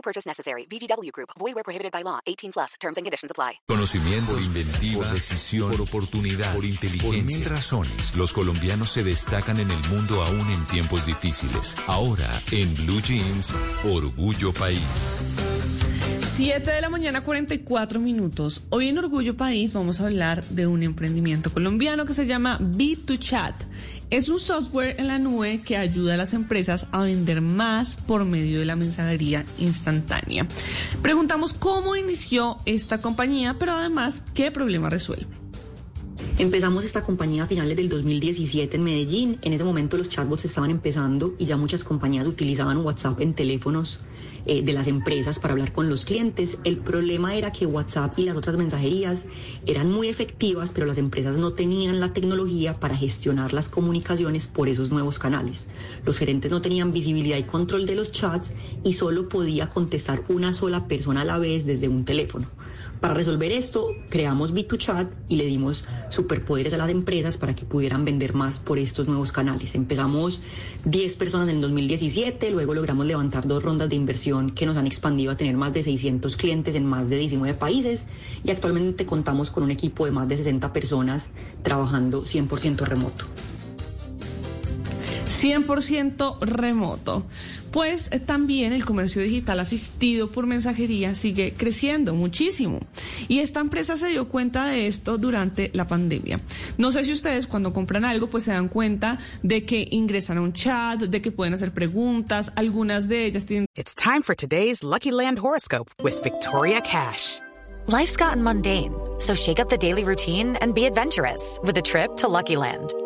No purchase necessary. VGW Group. Void where prohibited by law. 18 plus. Terms and conditions apply. Conocimiento, por inventiva, por decisión, por oportunidad, por inteligencia. Por mil razones, los colombianos se destacan en el mundo aún en tiempos difíciles. Ahora, en Blue Jeans, Orgullo País. 7 de la mañana, 44 minutos. Hoy en Orgullo País vamos a hablar de un emprendimiento colombiano que se llama B2Chat. Es un software en la nube que ayuda a las empresas a vender más por medio de la mensajería instantánea. Preguntamos cómo inició esta compañía, pero además qué problema resuelve. Empezamos esta compañía a finales del 2017 en Medellín. En ese momento los chatbots estaban empezando y ya muchas compañías utilizaban WhatsApp en teléfonos eh, de las empresas para hablar con los clientes. El problema era que WhatsApp y las otras mensajerías eran muy efectivas, pero las empresas no tenían la tecnología para gestionar las comunicaciones por esos nuevos canales. Los gerentes no tenían visibilidad y control de los chats y solo podía contestar una sola persona a la vez desde un teléfono. Para resolver esto, creamos B2Chat y le dimos superpoderes a las empresas para que pudieran vender más por estos nuevos canales. Empezamos 10 personas en el 2017, luego logramos levantar dos rondas de inversión que nos han expandido a tener más de 600 clientes en más de 19 países y actualmente contamos con un equipo de más de 60 personas trabajando 100% remoto. 100% remoto. Pues eh, también el comercio digital asistido por mensajería sigue creciendo muchísimo. Y esta empresa se dio cuenta de esto durante la pandemia. No sé si ustedes cuando compran algo pues se dan cuenta de que ingresan a un chat, de que pueden hacer preguntas, algunas de ellas tienen... It's time for today's Lucky Land horoscope with Victoria Cash. Life's gotten mundane, so shake up the daily routine and be adventurous with a trip to Lucky Land.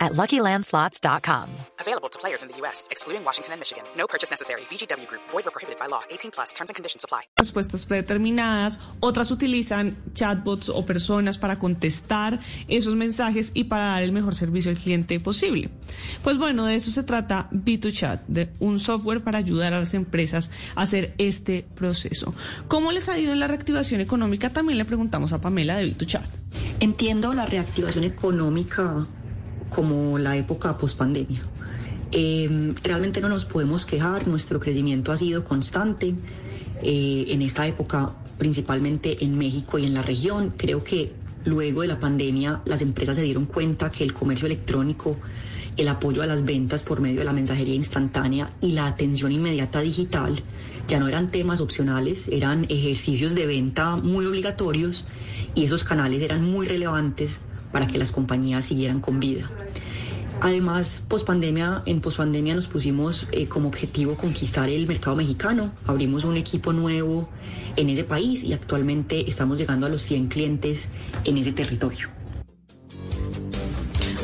at LuckyLandSlots.com. Available to players in the U.S., excluding Washington and Michigan. No purchase necessary. VGW Group. Void where prohibited by law. 18 plus. Terms and conditions apply. Respuestas predeterminadas. Otras utilizan chatbots o personas para contestar esos mensajes y para dar el mejor servicio al cliente posible. Pues bueno, de eso se trata B2Chat, de un software para ayudar a las empresas a hacer este proceso. ¿Cómo les ha ido en la reactivación económica? También le preguntamos a Pamela de B2Chat. Entiendo la reactivación económica como la época pospandemia. Eh, realmente no nos podemos quejar, nuestro crecimiento ha sido constante eh, en esta época, principalmente en México y en la región. Creo que luego de la pandemia las empresas se dieron cuenta que el comercio electrónico, el apoyo a las ventas por medio de la mensajería instantánea y la atención inmediata digital ya no eran temas opcionales, eran ejercicios de venta muy obligatorios y esos canales eran muy relevantes para que las compañías siguieran con vida. Además, pospandemia, en pospandemia nos pusimos eh, como objetivo conquistar el mercado mexicano. Abrimos un equipo nuevo en ese país y actualmente estamos llegando a los 100 clientes en ese territorio.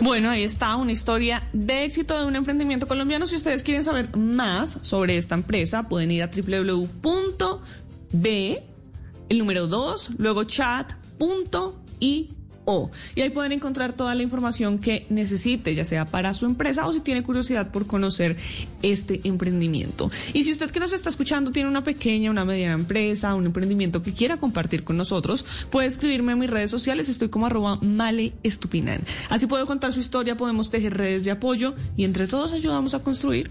Bueno, ahí está una historia de éxito de un emprendimiento colombiano. Si ustedes quieren saber más sobre esta empresa, pueden ir a www.b, el número 2, luego chat.i Y ahí pueden encontrar toda la información que necesite, ya sea para su empresa o si tiene curiosidad por conocer este emprendimiento. Y si usted que nos está escuchando tiene una pequeña, una mediana empresa, un emprendimiento que quiera compartir con nosotros, puede escribirme en mis redes sociales. Estoy como arroba male estupinan. Así puedo contar su historia, podemos tejer redes de apoyo y entre todos ayudamos a construir